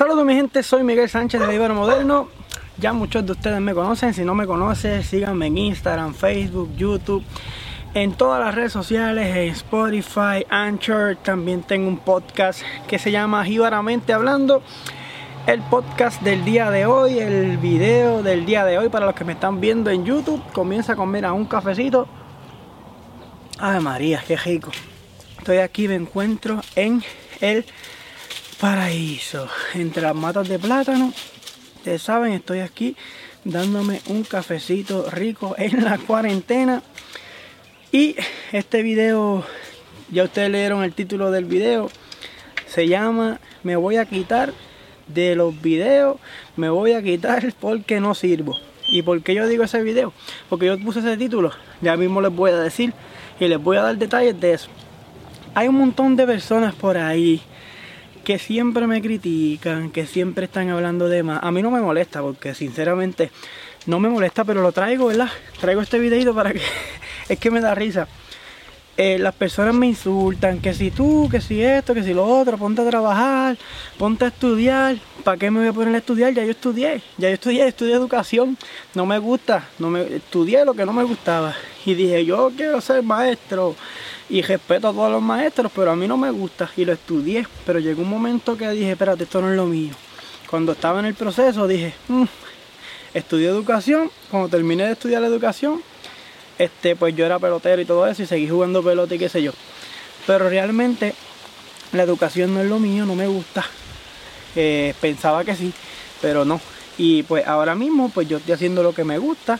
Saludos mi gente, soy Miguel Sánchez de Ibero Moderno. Ya muchos de ustedes me conocen, si no me conocen, síganme en Instagram, Facebook, YouTube, en todas las redes sociales, en Spotify, Anchor. También tengo un podcast que se llama Jibaramente Hablando. El podcast del día de hoy, el video del día de hoy para los que me están viendo en YouTube, comienza con mira un cafecito. Ay María, qué rico. Estoy aquí, me encuentro en el paraíso, entre las matas de plátano. Ustedes saben, estoy aquí dándome un cafecito rico en la cuarentena. Y este video, ya ustedes leyeron el título del video, se llama Me voy a quitar de los videos, me voy a quitar porque no sirvo. ¿Y por qué yo digo ese video? Porque yo puse ese título, ya mismo les voy a decir y les voy a dar detalles de eso. Hay un montón de personas por ahí que siempre me critican, que siempre están hablando de más. A mí no me molesta porque sinceramente no me molesta, pero lo traigo, ¿verdad? Traigo este videito para que es que me da risa. Eh, las personas me insultan, que si tú, que si esto, que si lo otro, ponte a trabajar, ponte a estudiar. ¿Para qué me voy a poner a estudiar? Ya yo estudié, ya yo estudié, estudié educación. No me gusta, no me estudié lo que no me gustaba. Y dije, yo quiero ser maestro y respeto a todos los maestros, pero a mí no me gusta y lo estudié. Pero llegó un momento que dije, espérate, esto no es lo mío. Cuando estaba en el proceso dije, mmm, estudié educación, cuando terminé de estudiar la educación, este, pues yo era pelotero y todo eso y seguí jugando pelota y qué sé yo. Pero realmente la educación no es lo mío, no me gusta. Eh, pensaba que sí, pero no. Y pues ahora mismo pues yo estoy haciendo lo que me gusta,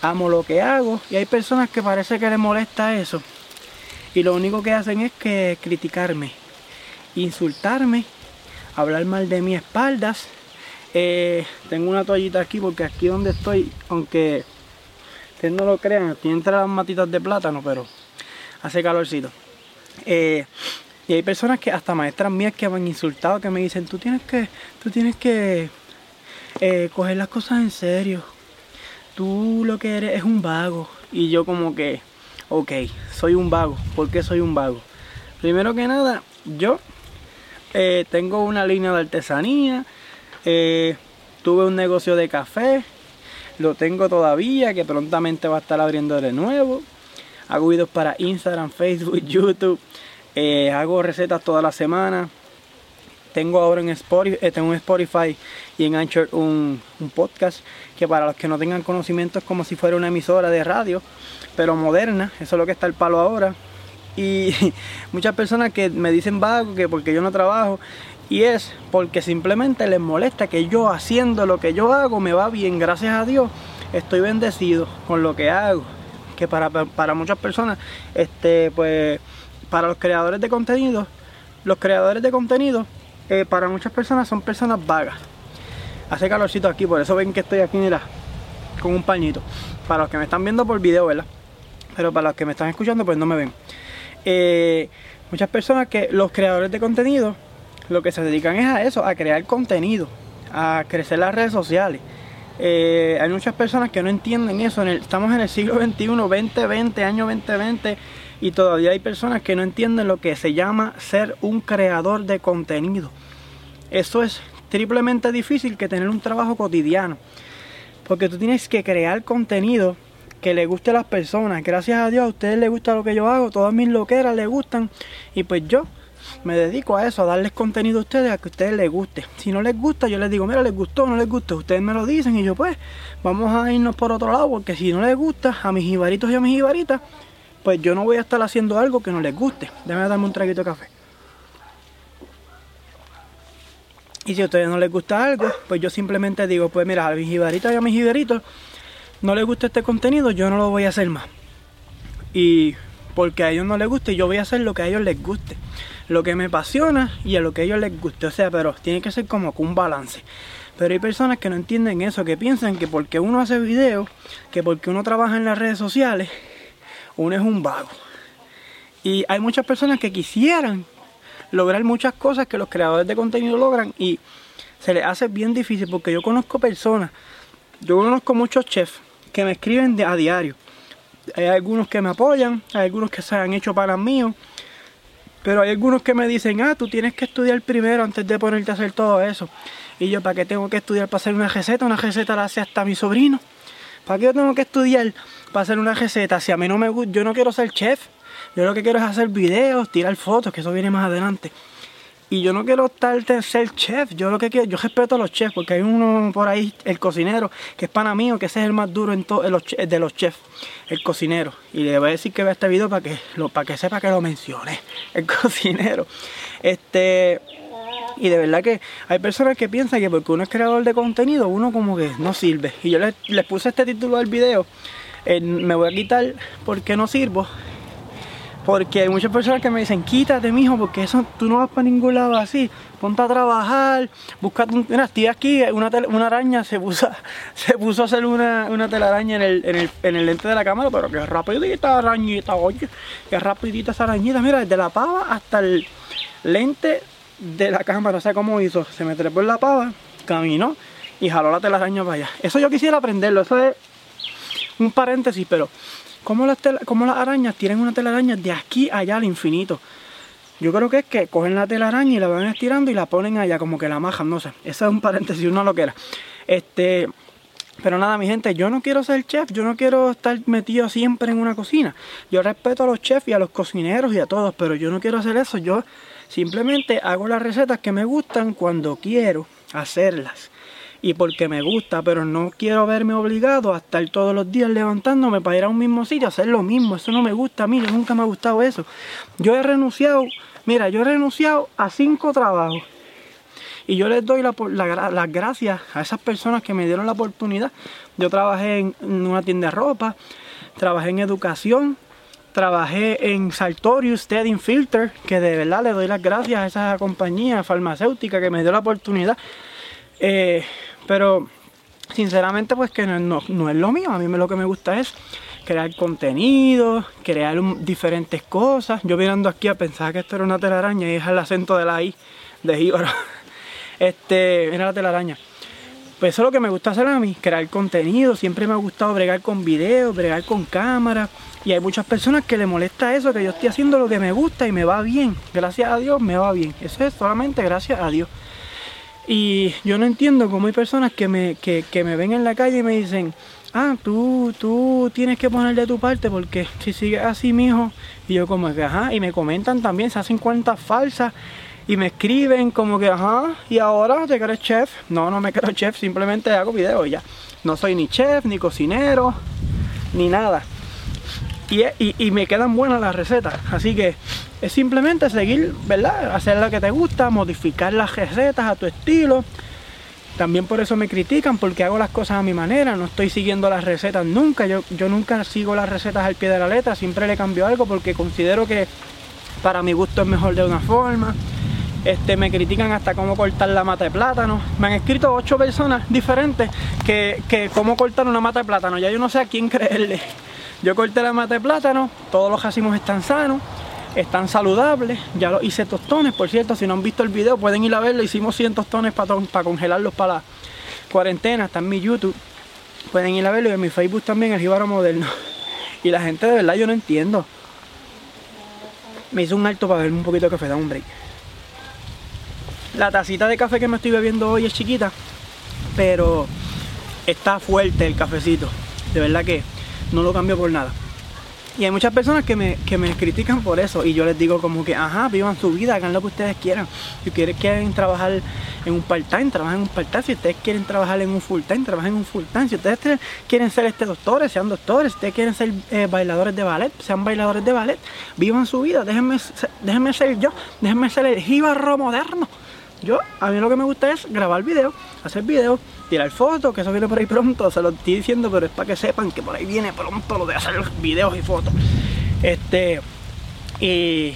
amo lo que hago y hay personas que parece que les molesta eso y lo único que hacen es que criticarme, insultarme, hablar mal de mi espaldas. Eh, tengo una toallita aquí porque aquí donde estoy, aunque ustedes no lo crean, aquí entre las matitas de plátano, pero hace calorcito. Eh, y hay personas que, hasta maestras mías que me han insultado, que me dicen, tú tienes que, tú tienes que eh, coger las cosas en serio. Tú lo que eres es un vago. Y yo como que, ok, soy un vago. ¿Por qué soy un vago? Primero que nada, yo eh, tengo una línea de artesanía, eh, tuve un negocio de café, lo tengo todavía, que prontamente va a estar abriendo de nuevo. Hago videos para Instagram, Facebook, YouTube. Eh, hago recetas toda la semana. Tengo ahora en Spotify, tengo en Spotify y en Anchor un, un, podcast que para los que no tengan conocimiento es como si fuera una emisora de radio pero moderna, eso es lo que está el palo ahora. Y muchas personas que me dicen vago, que porque yo no trabajo, y es porque simplemente les molesta que yo haciendo lo que yo hago me va bien, gracias a Dios, estoy bendecido con lo que hago. Que para, para muchas personas, este, pues, para los creadores de contenido, los creadores de contenido, eh, para muchas personas son personas vagas. Hace calorcito aquí, por eso ven que estoy aquí, mira, con un pañito. Para los que me están viendo por video, ¿verdad? pero para los que me están escuchando pues no me ven. Eh, muchas personas que los creadores de contenido lo que se dedican es a eso, a crear contenido, a crecer las redes sociales. Eh, hay muchas personas que no entienden eso. estamos en el siglo XXI, 2020, año 2020, y todavía hay personas que no entienden lo que se llama ser un creador de contenido. Eso es triplemente difícil que tener un trabajo cotidiano. Porque tú tienes que crear contenido que le guste a las personas. Gracias a Dios a ustedes les gusta lo que yo hago, todas mis loqueras les gustan y pues yo me dedico a eso, a darles contenido a ustedes, a que a ustedes les guste. Si no les gusta, yo les digo, mira, les gustó, no les gusta, ustedes me lo dicen y yo pues vamos a irnos por otro lado, porque si no les gusta a mis jibaritos y a mis jibaritas, pues yo no voy a estar haciendo algo que no les guste. Déjenme darme un traguito de café. Y si a ustedes no les gusta algo, pues yo simplemente digo, pues mira, a mis jibaritas y a mis jibaritos no les gusta este contenido, yo no lo voy a hacer más. Y porque a ellos no les guste, yo voy a hacer lo que a ellos les guste. Lo que me apasiona y a lo que a ellos les guste. O sea, pero tiene que ser como un balance. Pero hay personas que no entienden eso, que piensan que porque uno hace videos, que porque uno trabaja en las redes sociales, uno es un vago. Y hay muchas personas que quisieran lograr muchas cosas que los creadores de contenido logran y se les hace bien difícil porque yo conozco personas, yo conozco muchos chefs que me escriben a diario. Hay algunos que me apoyan, hay algunos que se han hecho para míos. Pero hay algunos que me dicen, ah, tú tienes que estudiar primero antes de ponerte a hacer todo eso. Y yo, ¿para qué tengo que estudiar para hacer una receta? Una receta la hace hasta mi sobrino. ¿Para qué yo tengo que estudiar para hacer una receta? Si a mí no me gusta, yo no quiero ser chef. Yo lo que quiero es hacer videos, tirar fotos, que eso viene más adelante. Y yo no quiero estar de ser chef, yo lo que quiero, yo respeto a los chefs, porque hay uno por ahí, el cocinero, que es pana mío, que ese es el más duro en de los chefs, el cocinero. Y le voy a decir que vea este video para que, para que sepa que lo mencione, el cocinero. Este, y de verdad que hay personas que piensan que porque uno es creador de contenido, uno como que no sirve. Y yo les, puse este título del video, me voy a quitar porque no sirvo, porque hay muchas personas que me dicen, quítate, mijo, porque eso tú no vas para ningún lado así. Ponte a trabajar, búscate un... Mira, estoy aquí, una, una araña se puso, se puso a hacer una, una telaraña en el, en, el, en el lente de la cámara, pero qué rapidita arañita, oye, qué rapidita esa arañita. Mira, desde la pava hasta el lente de la cámara, o sea, cómo hizo. Se me trepó en la pava, caminó y jaló la telaraña para allá. Eso yo quisiera aprenderlo, eso es un paréntesis, pero como las, las arañas tienen una telaraña de aquí allá al infinito. Yo creo que es que cogen la telaraña y la van estirando y la ponen allá, como que la majan, no sé. Eso es un paréntesis, uno lo que era. Este, pero nada, mi gente, yo no quiero ser chef, yo no quiero estar metido siempre en una cocina. Yo respeto a los chefs y a los cocineros y a todos, pero yo no quiero hacer eso. Yo simplemente hago las recetas que me gustan cuando quiero hacerlas y porque me gusta, pero no quiero verme obligado a estar todos los días levantándome para ir a un mismo sitio a hacer lo mismo. Eso no me gusta a mí, nunca me ha gustado eso. Yo he renunciado, mira, yo he renunciado a cinco trabajos. Y yo les doy las gracias a esas personas que me dieron la oportunidad. Yo trabajé en una tienda de ropa, trabajé en educación, trabajé en Sartorius Steady Filter, que de verdad le doy las gracias a esa compañía farmacéutica que me dio la oportunidad. Eh, pero sinceramente pues que no, es lo mío, a mí lo que me gusta es crear contenido, crear diferentes cosas. Yo mirando aquí a pensar que esto era una telaraña y es el acento de la I de Jíbaro. Este, era la telaraña. Pues eso es lo que me gusta hacer a mí, crear contenido. Siempre me ha gustado bregar con videos, bregar con cámara. Y hay muchas personas que le molesta eso, que yo estoy haciendo lo que me gusta y me va bien. Gracias a Dios me va bien. Eso es solamente gracias a Dios. Y yo no entiendo cómo hay personas que me, que, me ven en la calle y me dicen, ah, tú, tú tienes que poner de tu parte porque si sigues así, mijo, y yo como que, ajá, y me comentan también, se hacen cuentas falsas y me escriben como que, ajá, y ahora te crees chef. No, no me creo chef, simplemente hago videos ya. No soy ni chef, ni cocinero, ni nada. Y, me quedan buenas las recetas. Así que es simplemente seguir, ¿verdad? Hacer lo que te gusta, modificar las recetas a tu estilo. También por eso me critican, porque hago las cosas a mi manera, no estoy siguiendo las recetas nunca. Yo, yo nunca sigo las recetas al pie de la letra, siempre le cambio algo porque considero que para mi gusto es mejor de una forma. Este, me critican hasta cómo cortar la mata de plátano. Me han escrito ocho personas diferentes que, que cómo cortar una mata de plátano. Ya yo no sé a quién creerle. Yo corté la mata de plátano, todos los racimos están sanos, están saludables, ya lo hice tostones, por cierto, si no han visto el video pueden ir a verlo, hicimos 100 tostones para, para congelarlos para la cuarentena, está en mi YouTube, pueden ir a verlo y en mi Facebook también, el Jíbaro Moderno. Y la gente de verdad yo no entiendo. Me hizo un alto para verme un poquito de café, da un break. La tacita de café que me estoy bebiendo hoy es chiquita, pero está fuerte el cafecito. De verdad que no lo cambio por nada. Y hay muchas personas que me, critican por eso y yo les digo como que, ajá, vivan su vida, hagan lo que ustedes quieran. Si ustedes quieren trabajar en un part-time, trabajen en un part-time. Si ustedes quieren trabajar en un full-time, trabajen en un full-time. Si ustedes quieren ser este doctores, sean doctores. Si ustedes quieren ser eh, bailadores de ballet, sean bailadores de ballet. Vivan su vida, déjenme, déjenme ser yo, déjenme ser el jibarro moderno. Yo, a mí lo que me gusta es grabar videos, hacer videos, tirar fotos, que eso viene por ahí pronto, se lo estoy diciendo, pero es para que sepan que por ahí viene pronto lo de hacer videos y fotos. Este, y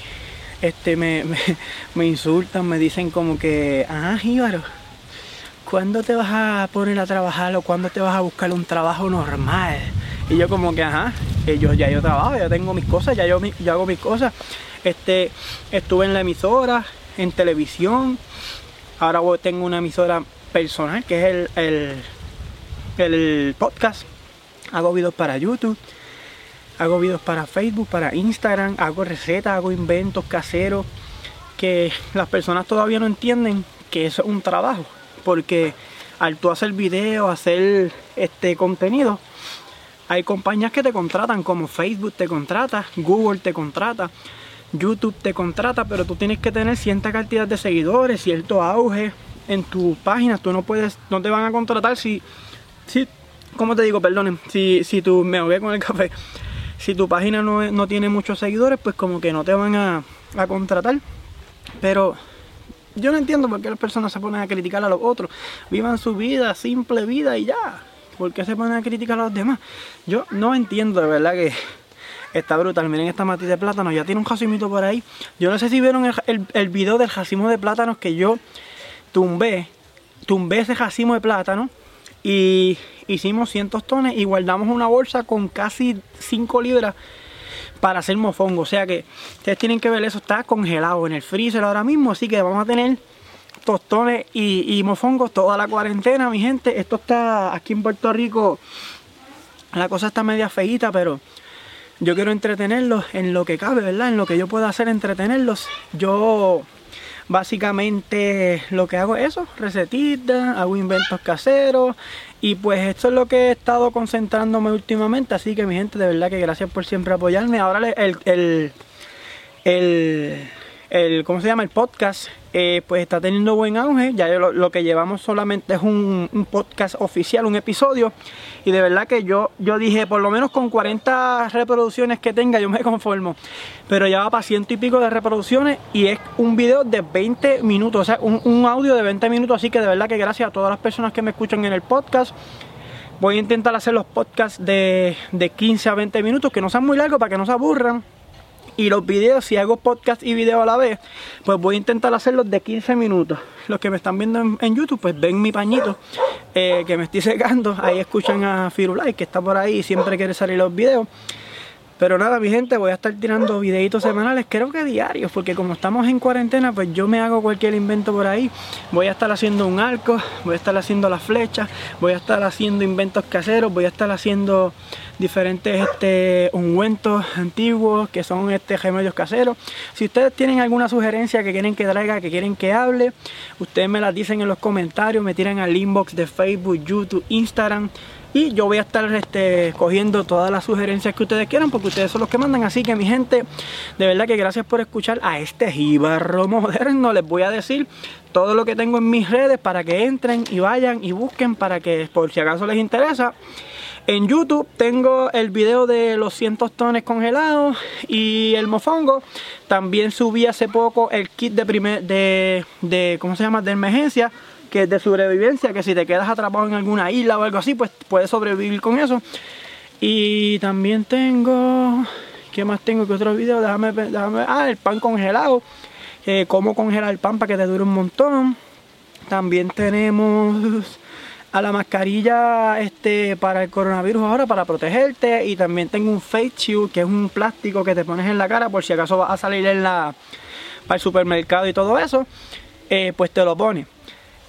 este, me, me, insultan, me dicen como que, ah, Jíbaro, ¿cuándo te vas a poner a trabajar o cuándo te vas a buscar un trabajo normal? Y yo como que, ajá, yo ya yo trabajo, ya tengo mis cosas, ya yo, yo hago mis cosas. Este, estuve en la emisora, en televisión, Ahora tengo una emisora personal que es el, el, podcast. Hago videos para YouTube. hago videos para Facebook, para Instagram, hago recetas, hago inventos caseros que las personas todavía no entienden que eso es un trabajo, porque al tú hacer videos, hacer este contenido, hay compañías que te contratan, como Facebook te contrata, Google te contrata, YouTube te contrata, pero tú tienes que tener cierta cantidad de seguidores, cierto auge en tu página. Tú no puedes, no te van a contratar si, si ¿cómo te digo? Perdonen, si, si tú, me ahogué con el café. Si tu página no, tiene muchos seguidores, pues como que no te van a, a contratar. Pero yo no entiendo por qué las personas se ponen a criticar a los otros. Vivan su vida, simple vida y ya. ¿Por qué se ponen a criticar a los demás? Yo no entiendo, de verdad que está brutal. Miren esta matita de plátano, ya tiene un jacimito por ahí. Yo no sé si vieron el, el, video del jacimo de plátanos que yo tumbé. Tumbé ese jacimo de plátano y hicimos 100 tostones y guardamos una bolsa con casi 5 libras para hacer mofongo. O sea que ustedes tienen que ver eso, está congelado en el freezer ahora mismo. Así que vamos a tener tostones y, mofongos toda la cuarentena, mi gente. Esto está aquí en Puerto Rico. La cosa está media feita, pero yo quiero entretenerlos en lo que cabe, ¿verdad? En lo que yo pueda hacer, entretenerlos. Yo básicamente lo que hago es eso, recetitas, hago inventos caseros y pues esto es lo que he estado concentrándome últimamente, así que mi gente, de verdad que gracias por siempre apoyarme. Ahora el, el, el el, ¿cómo se llama? El podcast, eh, pues está teniendo buen auge. Ya lo, que llevamos solamente es un, podcast oficial, un episodio. Y de verdad que yo, yo dije, por lo menos con 40 reproducciones que tenga, yo me conformo. Pero ya va para ciento y pico de reproducciones y es un video de 20 minutos, o sea, un, audio de 20 minutos. Así que de verdad que gracias a todas las personas que me escuchan en el podcast. Voy a intentar hacer los podcasts de, de 15 a 20 minutos, que no sean muy largos para que no se aburran y los videos, si hago podcast y video a la vez, pues voy a intentar hacerlos de 15 minutos. Los que me están viendo en, YouTube, pues ven mi pañito eh, que me estoy secando. Ahí escuchan a Firulai, que está por ahí y siempre quiere salir los videos. Pero nada, mi gente, voy a estar tirando videitos semanales, creo que diarios, porque como estamos en cuarentena, pues yo me hago cualquier invento por ahí. Voy a estar haciendo un arco, voy a estar haciendo las flechas, voy a estar haciendo inventos caseros, voy a estar haciendo diferentes este, ungüentos antiguos que son este, remedios caseros. Si ustedes tienen alguna sugerencia que quieren que traiga, que quieren que hable, ustedes me las dicen en los comentarios, me tiran al inbox de Facebook, YouTube, Instagram y yo voy a estar este, cogiendo todas las sugerencias que ustedes quieran porque ustedes son los que mandan. Así que mi gente, de verdad que gracias por escuchar a este jibarro moderno. Les voy a decir todo lo que tengo en mis redes para que entren y vayan y busquen para que por si acaso les interesa. En YouTube tengo el video de los 100 tostones congelados y el mofongo. También subí hace poco el kit de primer de, de ¿cómo se llama? de emergencia que es de sobrevivencia, que si te quedas atrapado en alguna isla o algo así, pues puedes sobrevivir con eso. Y también tengo, ¿qué más tengo que otro video? Déjame, déjame ah, el pan congelado, eh, cómo congelar el pan para que te dure un montón. También tenemos a la mascarilla este para el coronavirus ahora para protegerte y también tengo un face shield que es un plástico que te pones en la cara por si acaso vas a salir en la para el supermercado y todo eso eh, pues te lo pones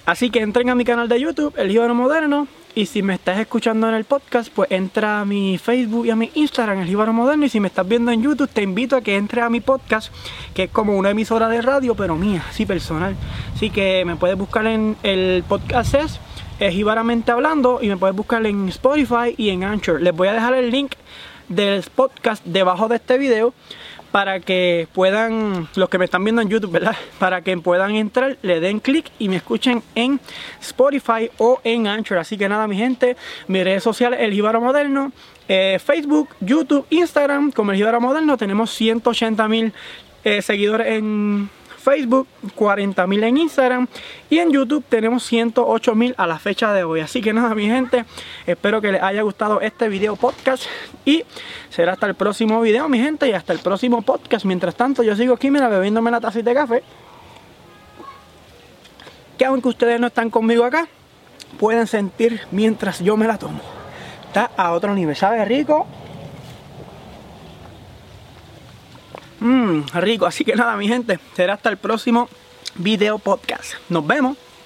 Así que entren a mi canal de YouTube, El Jíbaro Moderno. Y si me estás escuchando en el podcast, pues entra a mi Facebook y a mi Instagram, El Jíbaro Moderno. Y si me estás viendo en YouTube, te invito a que entres a mi podcast, que es como una emisora de radio, pero mía, sí personal. Así que me puedes buscar en el podcast es, Jíbaramente Hablando y me puedes buscar en Spotify y en Anchor. Les voy a dejar el link del podcast debajo de este video para que puedan, los que me están viendo en YouTube, ¿verdad? Para que puedan entrar, le den clic y me escuchen en Spotify o en Anchor. Así que nada, mi gente, mis redes sociales, El Jíbaro Moderno, eh, Facebook, YouTube, Instagram, como El Jíbaro Moderno, tenemos 180 mil eh, seguidores en Facebook, 40.000 en Instagram y en YouTube tenemos 108.000 a la fecha de hoy. Así que nada, mi gente, espero que les haya gustado este video podcast y será hasta el próximo video, mi gente, y hasta el próximo podcast. Mientras tanto, yo sigo aquí, mira, bebiéndome la tacita de café. Que aunque ustedes no están conmigo acá, pueden sentir mientras yo me la tomo. Está a otro nivel, sabe rico Mmm, rico. Así que nada, mi gente, será hasta el próximo video podcast. Nos vemos.